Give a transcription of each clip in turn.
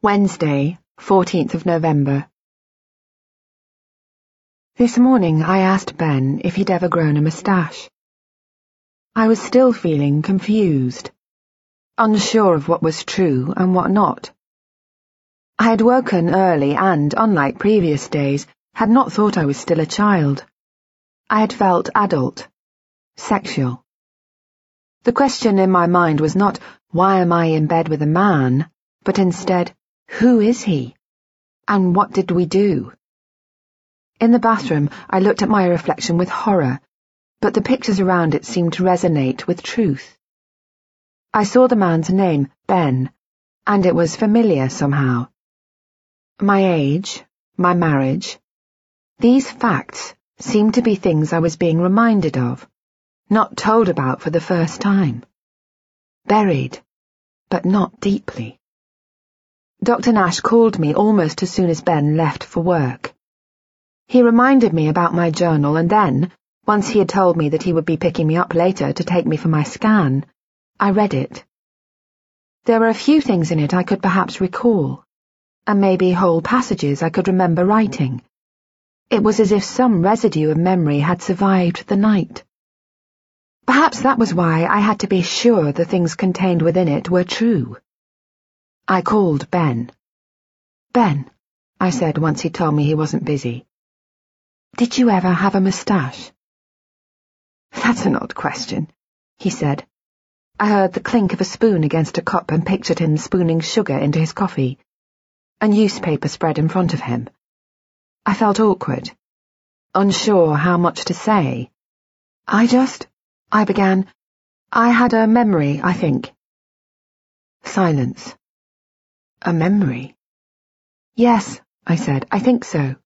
Wednesday, 14th of November. This morning I asked Ben if he'd ever grown a moustache. I was still feeling confused, unsure of what was true and what not. I had woken early and, unlike previous days, had not thought I was still a child. I had felt adult, sexual. The question in my mind was not, why am I in bed with a man, but instead, who is he? And what did we do? In the bathroom, I looked at my reflection with horror, but the pictures around it seemed to resonate with truth. I saw the man's name, Ben, and it was familiar somehow. My age, my marriage, these facts seemed to be things I was being reminded of, not told about for the first time. Buried, but not deeply. Dr. Nash called me almost as soon as Ben left for work. He reminded me about my journal and then, once he had told me that he would be picking me up later to take me for my scan, I read it. There were a few things in it I could perhaps recall, and maybe whole passages I could remember writing. It was as if some residue of memory had survived the night. Perhaps that was why I had to be sure the things contained within it were true. I called Ben. Ben, I said once he told me he wasn't busy. Did you ever have a moustache? That's an odd question, he said. I heard the clink of a spoon against a cup and pictured him spooning sugar into his coffee. A newspaper spread in front of him. I felt awkward, unsure how much to say. I just, I began, I had a memory, I think. Silence. A memory? Yes, I said, I think so.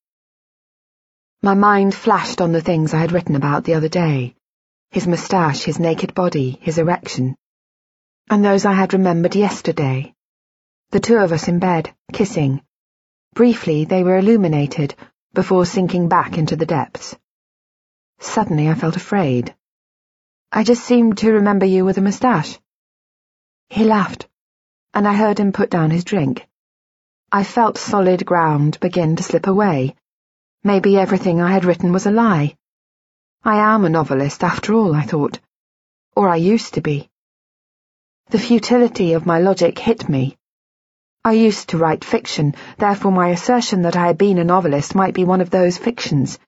My mind flashed on the things I had written about the other day. His moustache, his naked body, his erection. And those I had remembered yesterday. The two of us in bed, kissing. Briefly, they were illuminated, before sinking back into the depths. Suddenly I felt afraid. I just seemed to remember you with a moustache. He laughed and I heard him put down his drink. I felt solid ground begin to slip away. Maybe everything I had written was a lie. I am a novelist, after all, I thought. Or I used to be. The futility of my logic hit me. I used to write fiction, therefore my assertion that I had been a novelist might be one of those fictions,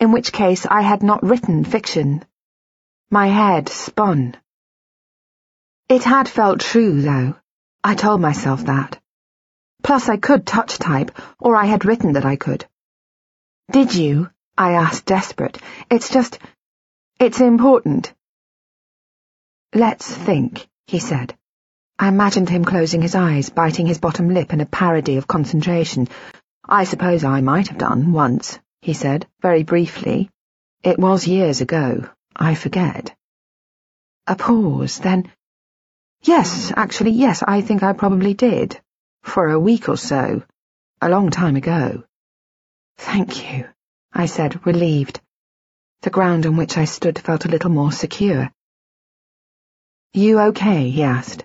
in which case I had not written fiction. My head spun. It had felt true, though. I told myself that. Plus I could touch type, or I had written that I could. Did you? I asked, desperate. It's just... It's important. Let's think, he said. I imagined him closing his eyes, biting his bottom lip in a parody of concentration. I suppose I might have done, once, he said, very briefly. It was years ago. I forget. A pause, then... Yes, actually, yes, I think I probably did. For a week or so. A long time ago. Thank you, I said, relieved. The ground on which I stood felt a little more secure. You okay? he asked.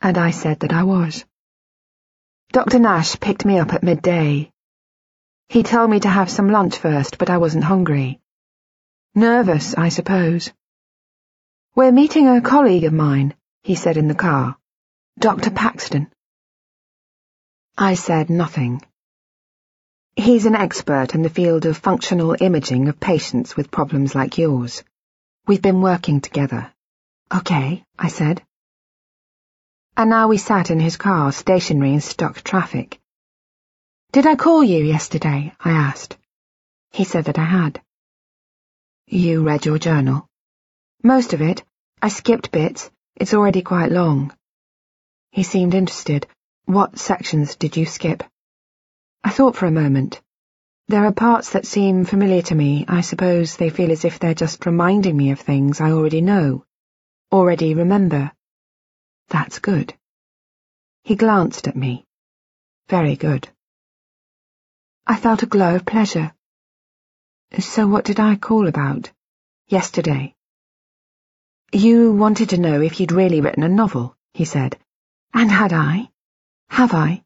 And I said that I was. Dr. Nash picked me up at midday. He told me to have some lunch first, but I wasn't hungry. Nervous, I suppose. We're meeting a colleague of mine, he said in the car. Dr. Paxton. I said nothing. He's an expert in the field of functional imaging of patients with problems like yours. We've been working together. Okay, I said. And now we sat in his car, stationary in stuck traffic. Did I call you yesterday? I asked. He said that I had. You read your journal? Most of it. I skipped bits, it's already quite long. He seemed interested. What sections did you skip? I thought for a moment. There are parts that seem familiar to me. I suppose they feel as if they're just reminding me of things I already know, already remember. That's good. He glanced at me. Very good. I felt a glow of pleasure. So what did I call about? Yesterday. You wanted to know if you'd really written a novel, he said. And had I? Have I?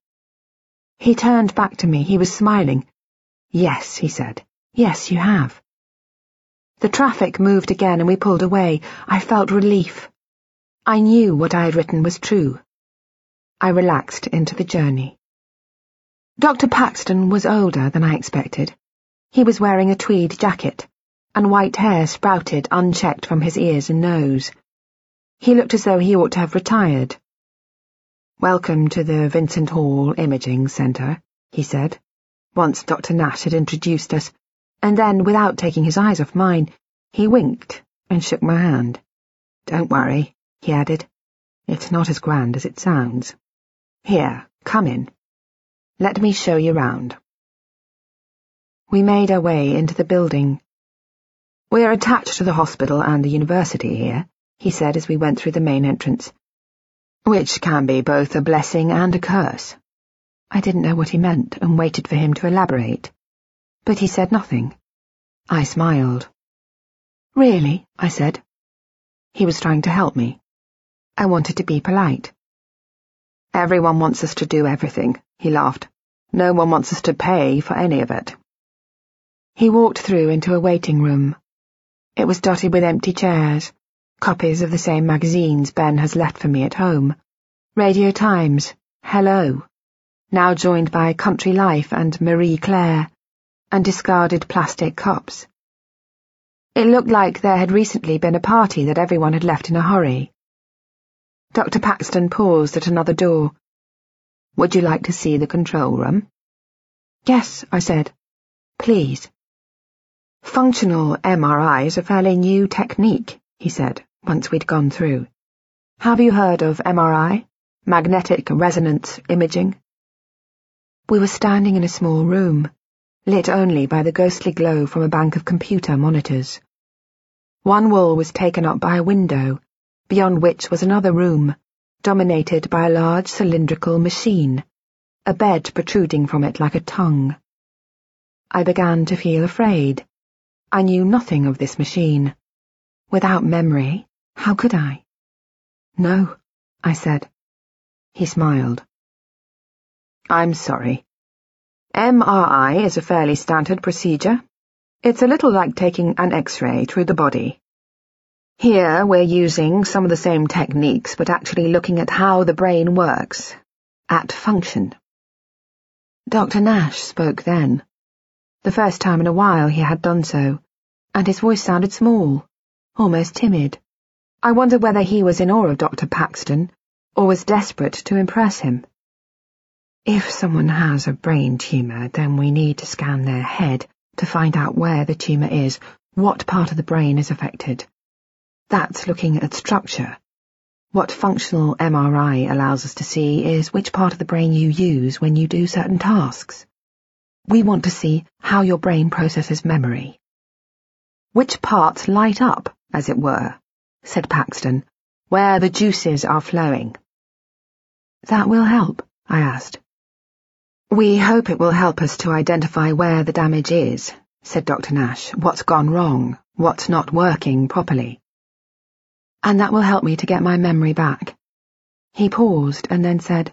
He turned back to me. He was smiling. Yes, he said. Yes, you have. The traffic moved again and we pulled away. I felt relief. I knew what I had written was true. I relaxed into the journey. Dr. Paxton was older than I expected. He was wearing a tweed jacket, and white hair sprouted unchecked from his ears and nose. He looked as though he ought to have retired. Welcome to the Vincent Hall Imaging Centre, he said, once Dr. Nash had introduced us, and then, without taking his eyes off mine, he winked and shook my hand. Don't worry, he added. It's not as grand as it sounds. Here, come in. Let me show you round. We made our way into the building. We're attached to the hospital and the university here, he said as we went through the main entrance, which can be both a blessing and a curse. I didn't know what he meant and waited for him to elaborate. But he said nothing. I smiled. Really? I said. He was trying to help me. I wanted to be polite. Everyone wants us to do everything, he laughed. No one wants us to pay for any of it. He walked through into a waiting room. It was dotted with empty chairs, copies of the same magazines Ben has left for me at home. Radio Times, Hello, now joined by Country Life and Marie Claire, and discarded plastic cups. It looked like there had recently been a party that everyone had left in a hurry. Dr. Paxton paused at another door. Would you like to see the control room? Yes, I said. Please. Functional MRI is a fairly new technique, he said, once we'd gone through. Have you heard of MRI? Magnetic resonance imaging? We were standing in a small room, lit only by the ghostly glow from a bank of computer monitors. One wall was taken up by a window, beyond which was another room, dominated by a large cylindrical machine, a bed protruding from it like a tongue. I began to feel afraid. I knew nothing of this machine. Without memory, how could I? No, I said. He smiled. I'm sorry. MRI is a fairly standard procedure. It's a little like taking an X-ray through the body. Here we're using some of the same techniques, but actually looking at how the brain works, at function. Dr. Nash spoke then. The first time in a while he had done so, and his voice sounded small, almost timid. I wondered whether he was in awe of Dr. Paxton, or was desperate to impress him. If someone has a brain tumour, then we need to scan their head to find out where the tumour is, what part of the brain is affected. That's looking at structure. What functional MRI allows us to see is which part of the brain you use when you do certain tasks. We want to see how your brain processes memory. Which parts light up, as it were, said Paxton, where the juices are flowing. That will help, I asked. We hope it will help us to identify where the damage is, said Dr. Nash, what's gone wrong, what's not working properly and that will help me to get my memory back. He paused and then said,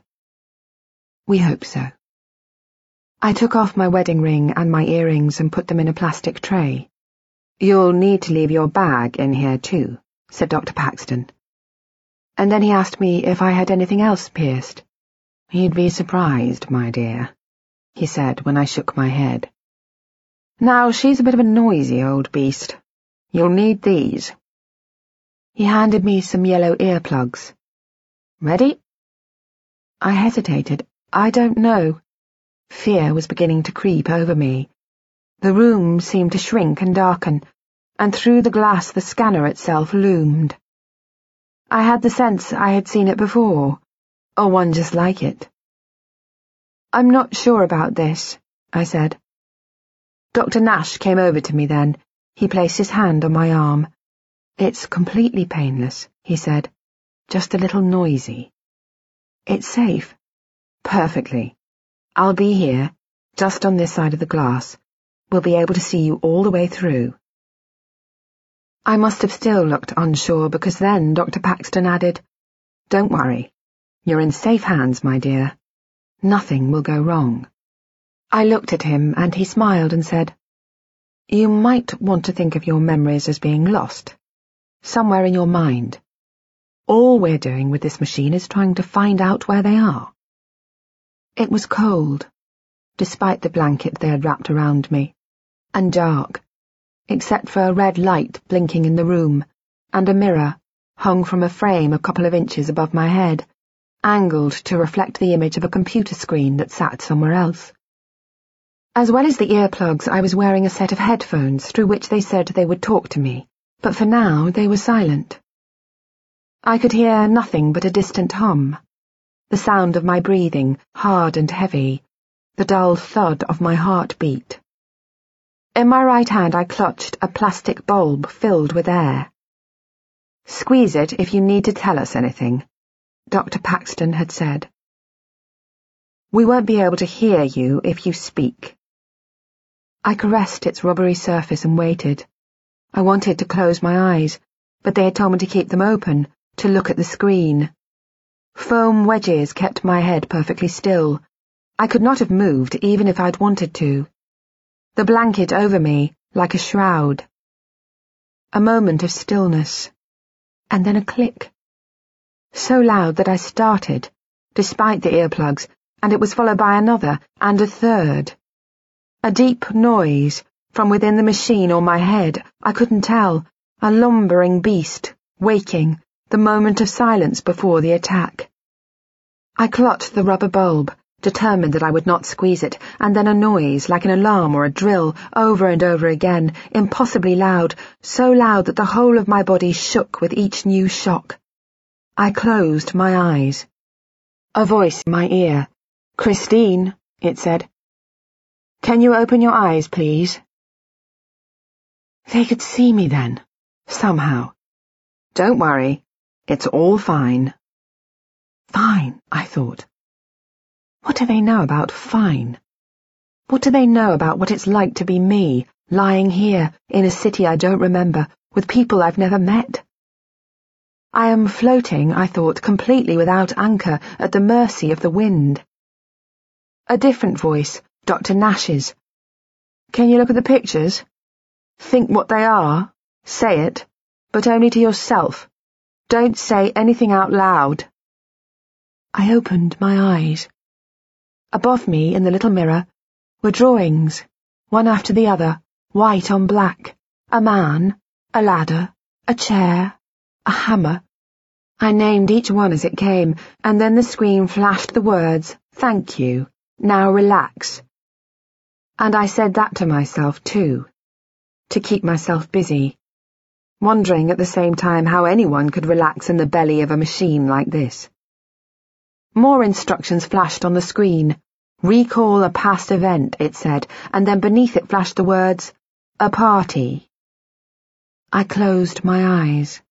We hope so. I took off my wedding ring and my earrings and put them in a plastic tray. You'll need to leave your bag in here too, said Dr. Paxton. And then he asked me if I had anything else pierced. You'd be surprised, my dear, he said when I shook my head. Now, she's a bit of a noisy old beast. You'll need these. He handed me some yellow earplugs. Ready? I hesitated. I don't know. Fear was beginning to creep over me. The room seemed to shrink and darken, and through the glass the scanner itself loomed. I had the sense I had seen it before, or one just like it. I'm not sure about this, I said. Dr. Nash came over to me then. He placed his hand on my arm. It's completely painless, he said. Just a little noisy. It's safe. Perfectly. I'll be here, just on this side of the glass. We'll be able to see you all the way through. I must have still looked unsure because then Dr. Paxton added, Don't worry. You're in safe hands, my dear. Nothing will go wrong. I looked at him and he smiled and said, You might want to think of your memories as being lost, somewhere in your mind. All we're doing with this machine is trying to find out where they are. It was cold, despite the blanket they had wrapped around me, and dark, except for a red light blinking in the room, and a mirror hung from a frame a couple of inches above my head, angled to reflect the image of a computer screen that sat somewhere else. As well as the earplugs, I was wearing a set of headphones through which they said they would talk to me, but for now they were silent. I could hear nothing but a distant hum, the sound of my breathing, hard and heavy, the dull thud of my heartbeat. In my right hand I clutched a plastic bulb filled with air. Squeeze it if you need to tell us anything, Dr. Paxton had said. We won't be able to hear you if you speak. I caressed its rubbery surface and waited. I wanted to close my eyes, but they had told me to keep them open, to look at the screen. Foam wedges kept my head perfectly still. I could not have moved even if I'd wanted to. The blanket over me, like a shroud. A moment of stillness and then a click. So loud that I started, despite the earplugs, and it was followed by another, and a third. A deep noise, from within the machine or my head, I couldn't tell, a lumbering beast, waking, the moment of silence before the attack. I clutched the rubber bulb, determined that I would not squeeze it, and then a noise, like an alarm or a drill, over and over again, impossibly loud, so loud that the whole of my body shook with each new shock. I closed my eyes. A voice in my ear. Christine, it said. Can you open your eyes, please? They could see me then, somehow. Don't worry, it's all fine. Fine, I thought. What do they know about fine? What do they know about what it's like to be me, lying here, in a city I don't remember, with people I've never met? I am floating, I thought, completely without anchor, at the mercy of the wind. A different voice, Dr. Nash's. Can you look at the pictures? Think what they are. Say it, but only to yourself. Don't say anything out loud. I opened my eyes. Above me, in the little mirror, were drawings, one after the other, white on black. A man, a ladder, a chair, a hammer. I named each one as it came, and then the screen flashed the words, Thank you, now relax. And I said that to myself, too, to keep myself busy, wondering at the same time how anyone could relax in the belly of a machine like this. More instructions flashed on the screen, Recall a past event, it said, and then beneath it flashed the words, a party. I closed my eyes.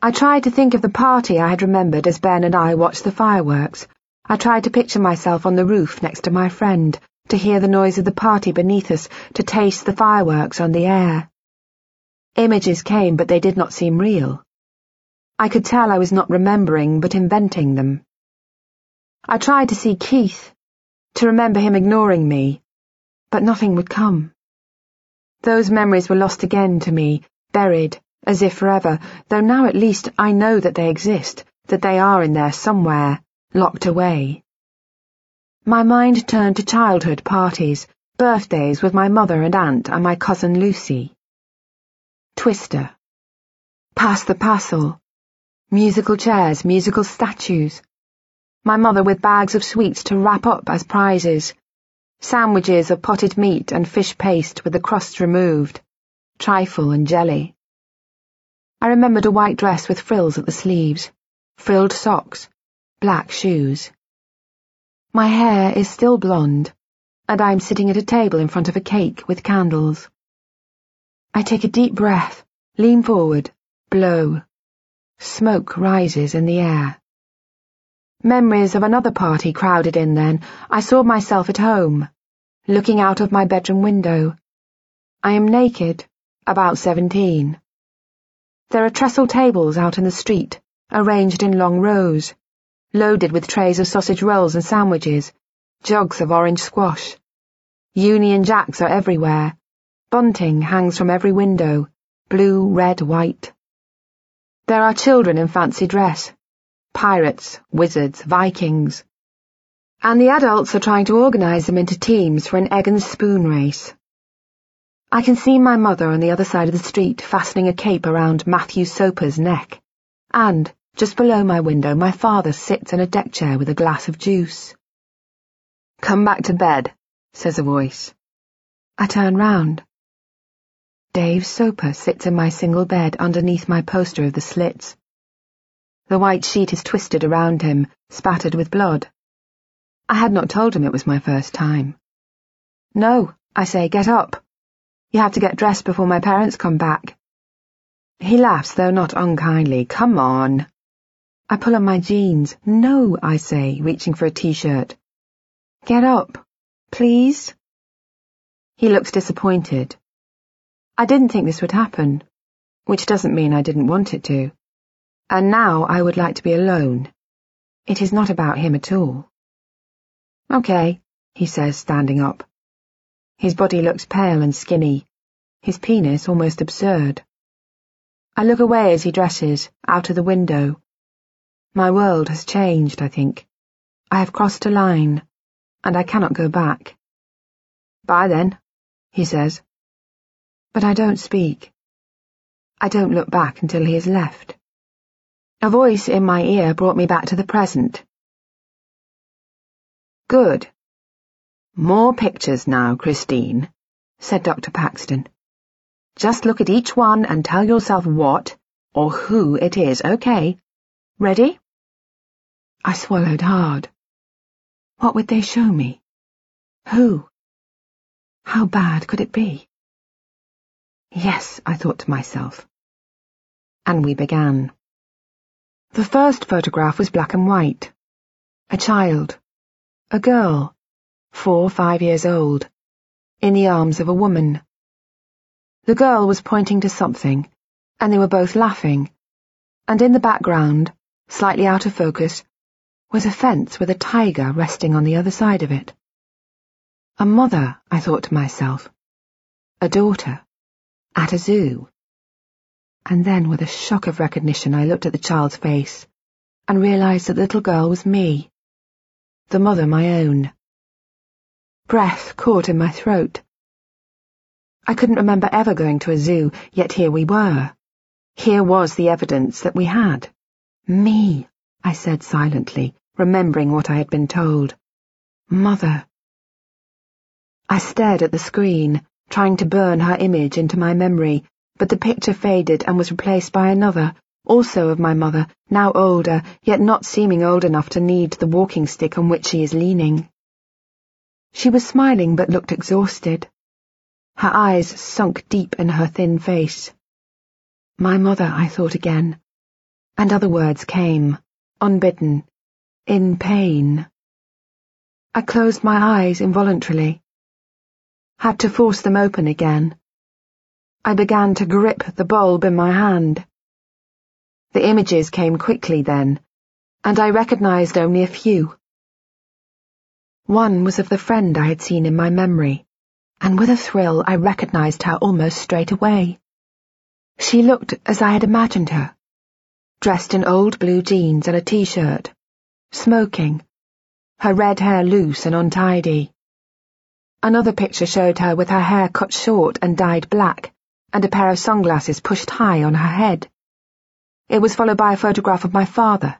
I tried to think of the party I had remembered as Ben and I watched the fireworks. I tried to picture myself on the roof next to my friend, to hear the noise of the party beneath us, to taste the fireworks on the air. Images came, but they did not seem real. I could tell I was not remembering, but inventing them. I tried to see Keith, to remember him ignoring me, but nothing would come. Those memories were lost again to me, buried, as if forever, though now at least I know that they exist, that they are in there somewhere, locked away. My mind turned to childhood parties, birthdays with my mother and aunt and my cousin Lucy. Twister. Pass the Parcel. Musical chairs, musical statues, my mother with bags of sweets to wrap up as prizes, sandwiches of potted meat and fish paste with the crust removed, trifle and jelly. I remembered a white dress with frills at the sleeves, frilled socks, black shoes. My hair is still blonde, and I am sitting at a table in front of a cake with candles. I take a deep breath, lean forward, blow. Smoke rises in the air. Memories of another party crowded in then. I saw myself at home, looking out of my bedroom window. I am naked, about seventeen. There are trestle tables out in the street, arranged in long rows. loaded with trays of sausage rolls and sandwiches, jugs of orange squash. Union Jacks are everywhere. Bunting hangs from every window, blue, red, white. There are children in fancy dress, pirates, wizards, Vikings. And the adults are trying to organise them into teams for an egg and spoon race. I can see my mother on the other side of the street fastening a cape around Matthew Soper's neck. And, just below my window, my father sits in a deck chair with a glass of juice. Come back to bed, says a voice. I turn round. Dave Soper sits in my single bed underneath my poster of the Slits. The white sheet is twisted around him, spattered with blood. I had not told him it was my first time. No, I say, get up. You have to get dressed before my parents come back. He laughs, though not unkindly. Come on. I pull on my jeans. No, I say, reaching for a t-shirt. Get up, please. He looks disappointed. I didn't think this would happen, which doesn't mean I didn't want it to. And now I would like to be alone. It is not about him at all. Okay, he says, standing up. His body looks pale and skinny, his penis almost absurd. I look away as he dresses, out of the window. My world has changed, I think. I have crossed a line, and I cannot go back. Bye then, he says. But I don't speak. I don't look back until he has left. A voice in my ear brought me back to the present. Good. More pictures now, Christine, said Dr. Paxton. Just look at each one and tell yourself what, or who it is, okay? Ready? I swallowed hard. What would they show me? Who? How bad could it be? Yes, I thought to myself. And we began. The first photograph was black and white. A child. A girl, four or five years old, in the arms of a woman. The girl was pointing to something, and they were both laughing, and in the background, slightly out of focus, was a fence with a tiger resting on the other side of it. A mother, I thought to myself. A daughter. At a zoo. And then, with a shock of recognition, I looked at the child's face and realized that the little girl was me the mother my own. Breath caught in my throat. I couldn't remember ever going to a zoo, yet here we were. Here was the evidence that we had. Me, I said silently, remembering what I had been told. Mother. I stared at the screen, trying to burn her image into my memory, but the picture faded and was replaced by another, also of my mother, now older, yet not seeming old enough to need the walking stick on which she is leaning. She was smiling but looked exhausted. Her eyes sunk deep in her thin face. My mother, I thought again, and other words came, unbidden, in pain. I closed my eyes involuntarily. Had to force them open again. I began to grip the bulb in my hand. The images came quickly then, and I recognized only a few. One was of the friend I had seen in my memory, and with a thrill I recognized her almost straight away. She looked as I had imagined her, dressed in old blue jeans and a t-shirt, smoking, her red hair loose and untidy. Another picture showed her with her hair cut short and dyed black, and a pair of sunglasses pushed high on her head. It was followed by a photograph of my father,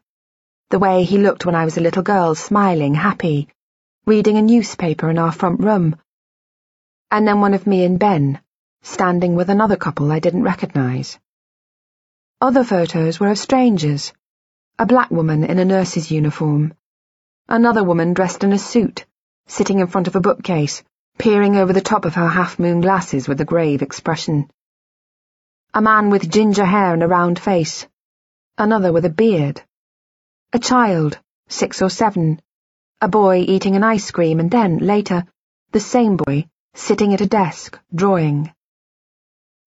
the way he looked when I was a little girl, smiling, happy, reading a newspaper in our front room. And then one of me and Ben, standing with another couple I didn't recognize. Other photos were of strangers, a black woman in a nurse's uniform, another woman dressed in a suit, sitting in front of a bookcase, peering over the top of her half-moon glasses with a grave expression. A man with ginger hair and a round face, another with a beard. A child, six or seven, a boy eating an ice cream, and then, later, the same boy sitting at a desk, drawing.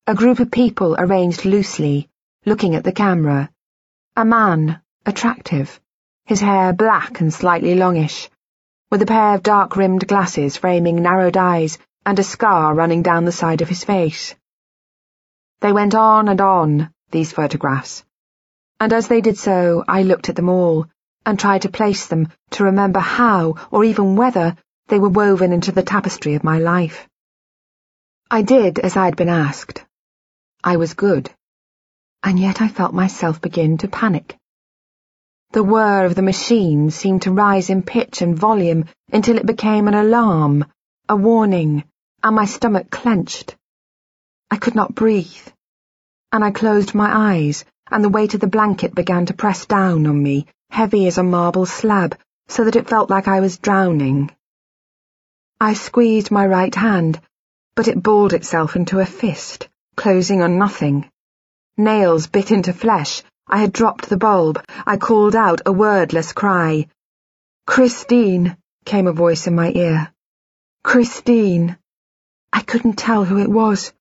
A group of people arranged loosely, looking at the camera. A man, attractive, his hair black and slightly longish, with a pair of dark-rimmed glasses framing narrowed eyes and a scar running down the side of his face. They went on and on, these photographs, and as they did so, I looked at them all and tried to place them to remember how, or even whether, they were woven into the tapestry of my life. I did as I had been asked. I was good, and yet I felt myself begin to panic. The whir of the machine seemed to rise in pitch and volume until it became an alarm, a warning, and my stomach clenched. I could not breathe, and I closed my eyes, and the weight of the blanket began to press down on me, heavy as a marble slab, so that it felt like I was drowning. I squeezed my right hand, but it balled itself into a fist, closing on nothing. Nails bit into flesh. I had dropped the bulb. I called out a wordless cry. Christine, came a voice in my ear. Christine. I couldn't tell who it was,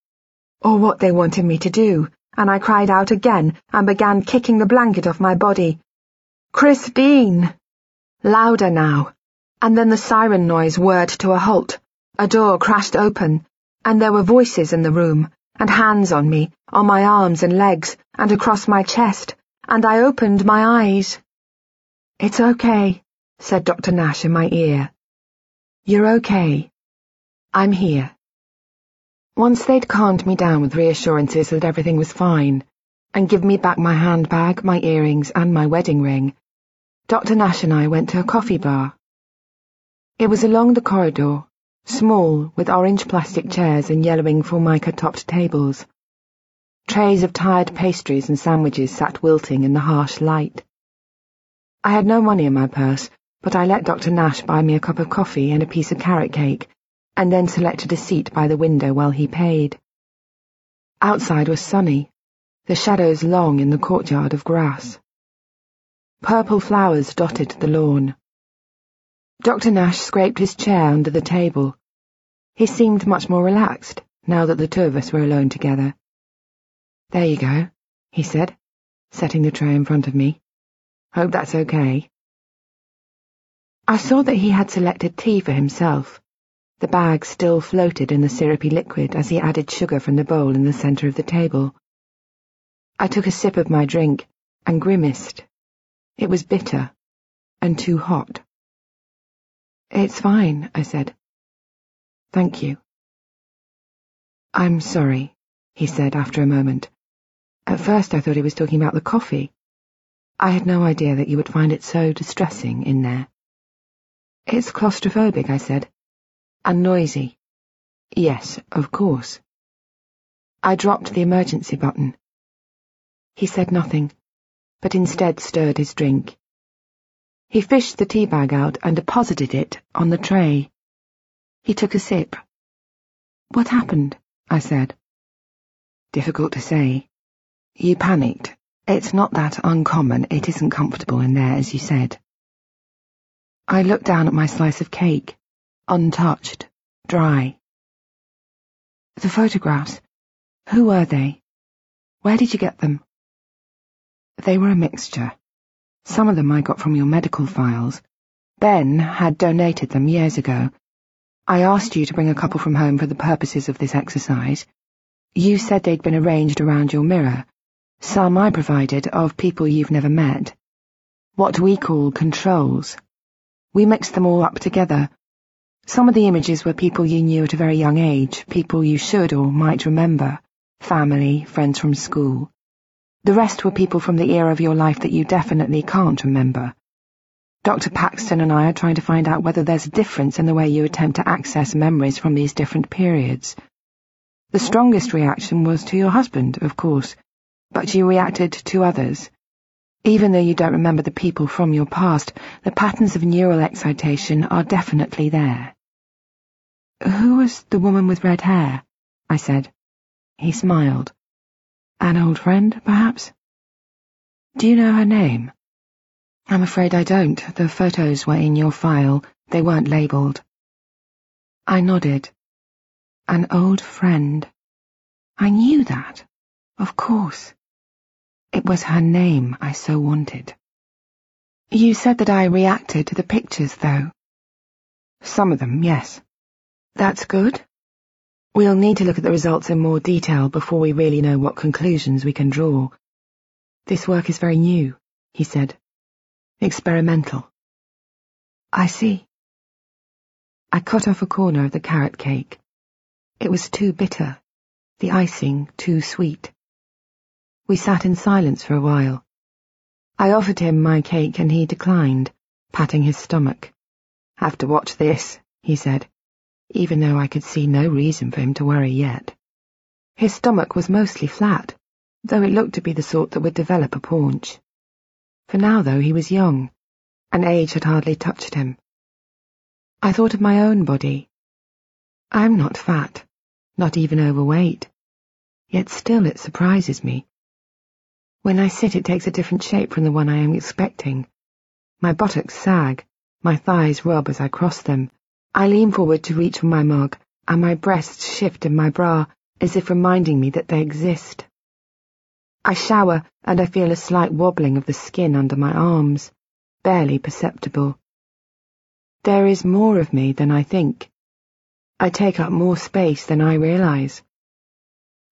or what they wanted me to do, and I cried out again and began kicking the blanket off my body. Christine! Louder now, and then the siren noise whirred to a halt. A door crashed open, and there were voices in the room, and hands on me, on my arms and legs, and across my chest, and I opened my eyes. It's okay, said Dr. Nash in my ear. You're okay. I'm here. Once they'd calmed me down with reassurances that everything was fine, and given me back my handbag, my earrings, and my wedding ring, Dr. Nash and I went to a coffee bar. It was along the corridor, small, with orange plastic chairs and yellowing formica-topped tables. Trays of tired pastries and sandwiches sat wilting in the harsh light. I had no money in my purse, but I let Dr. Nash buy me a cup of coffee and a piece of carrot cake, and then selected a seat by the window while he paid. Outside was sunny, the shadows long in the courtyard of grass. Purple flowers dotted the lawn. Dr. Nash scraped his chair under the table. He seemed much more relaxed, now that the two of us were alone together. There you go, he said, setting the tray in front of me. Hope that's okay. I saw that he had selected tea for himself. The bag still floated in the syrupy liquid as he added sugar from the bowl in the centre of the table. I took a sip of my drink and grimaced. It was bitter and too hot. It's fine, I said. Thank you. I'm sorry, he said after a moment. At first I thought he was talking about the coffee. I had no idea that you would find it so distressing in there. It's claustrophobic, I said and noisy. Yes, of course. I dropped the emergency button. He said nothing, but instead stirred his drink. He fished the tea bag out and deposited it on the tray. He took a sip. What happened? I said. Difficult to say. You panicked. It's not that uncommon. It isn't comfortable in there, as you said. I looked down at my slice of cake untouched, dry. The photographs, who were they? Where did you get them? They were a mixture. Some of them I got from your medical files. Ben had donated them years ago. I asked you to bring a couple from home for the purposes of this exercise. You said they'd been arranged around your mirror. Some I provided of people you've never met. What we call controls. We mixed them all up together, some of the images were people you knew at a very young age, people you should or might remember, family, friends from school. The rest were people from the era of your life that you definitely can't remember. Dr. Paxton and I are trying to find out whether there's a difference in the way you attempt to access memories from these different periods. The strongest reaction was to your husband, of course, but you reacted to others. Even though you don't remember the people from your past, the patterns of neural excitation are definitely there. Who was the woman with red hair? I said. He smiled. An old friend, perhaps? Do you know her name? I'm afraid I don't. The photos were in your file. They weren't labelled. I nodded. An old friend. I knew that. Of course. It was her name I so wanted. You said that I reacted to the pictures, though. Some of them, yes. That's good. We'll need to look at the results in more detail before we really know what conclusions we can draw. This work is very new, he said. Experimental. I see. I cut off a corner of the carrot cake. It was too bitter, the icing too sweet. We sat in silence for a while. I offered him my cake and he declined, patting his stomach. Have to watch this, he said, even though I could see no reason for him to worry yet. His stomach was mostly flat, though it looked to be the sort that would develop a paunch. For now, though, he was young, and age had hardly touched him. I thought of my own body. I'm not fat, not even overweight, yet still it surprises me. When I sit it takes a different shape from the one I am expecting. My buttocks sag, my thighs rub as I cross them. I lean forward to reach for my mug, and my breasts shift in my bra, as if reminding me that they exist. I shower, and I feel a slight wobbling of the skin under my arms, barely perceptible. There is more of me than I think. I take up more space than I realize.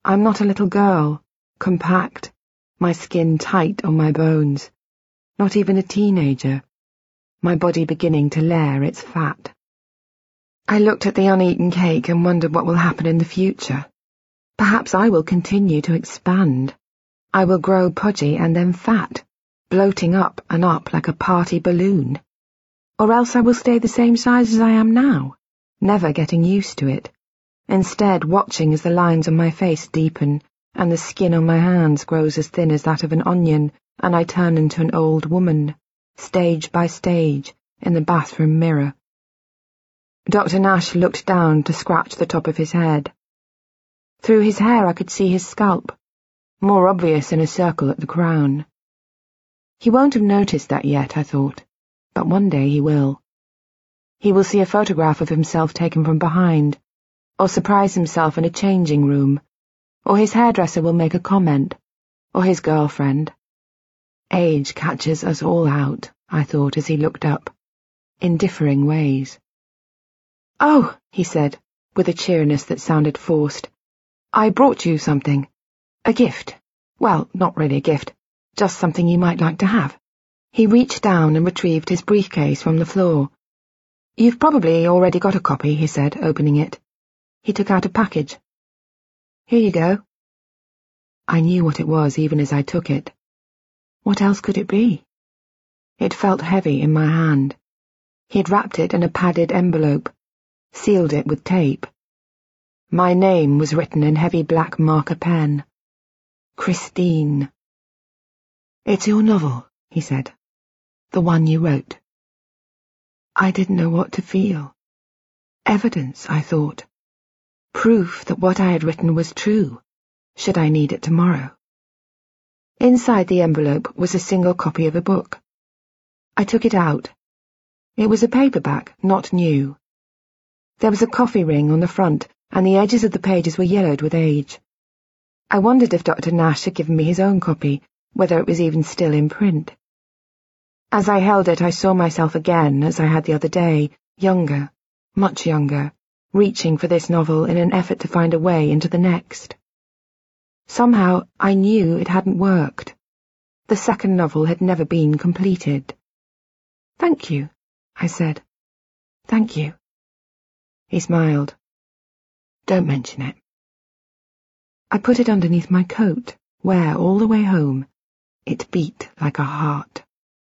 I'm not a little girl, compact, my skin tight on my bones. Not even a teenager, my body beginning to layer its fat. I looked at the uneaten cake and wondered what will happen in the future. Perhaps I will continue to expand. I will grow pudgy and then fat, bloating up and up like a party balloon or else I will stay the same size as I am now, never getting used to it, instead watching as the lines on my face deepen and the skin on my hands grows as thin as that of an onion and I turn into an old woman, stage by stage, in the bathroom mirror. Dr. Nash looked down to scratch the top of his head. Through his hair I could see his scalp, more obvious in a circle at the crown. He won't have noticed that yet, I thought but one day he will. He will see a photograph of himself taken from behind, or surprise himself in a changing room, or his hairdresser will make a comment, or his girlfriend. Age catches us all out, I thought as he looked up, in differing ways. Oh, he said, with a cheeriness that sounded forced, I brought you something. A gift. Well, not really a gift, just something you might like to have. He reached down and retrieved his briefcase from the floor. You've probably already got a copy, he said, opening it. He took out a package. Here you go. I knew what it was even as I took it. What else could it be? It felt heavy in my hand. He had wrapped it in a padded envelope, sealed it with tape. My name was written in heavy black marker pen. Christine. It's your novel, he said. The one you wrote. I didn't know what to feel. Evidence, I thought. Proof that what I had written was true, should I need it tomorrow. Inside the envelope was a single copy of a book. I took it out. It was a paperback, not new. There was a coffee ring on the front, and the edges of the pages were yellowed with age. I wondered if Dr. Nash had given me his own copy, whether it was even still in print. As I held it, I saw myself again, as I had the other day, younger, much younger, reaching for this novel in an effort to find a way into the next. Somehow, I knew it hadn't worked. The second novel had never been completed. Thank you, I said. Thank you. He smiled. Don't mention it. I put it underneath my coat, where, all the way home, it beat like a heart.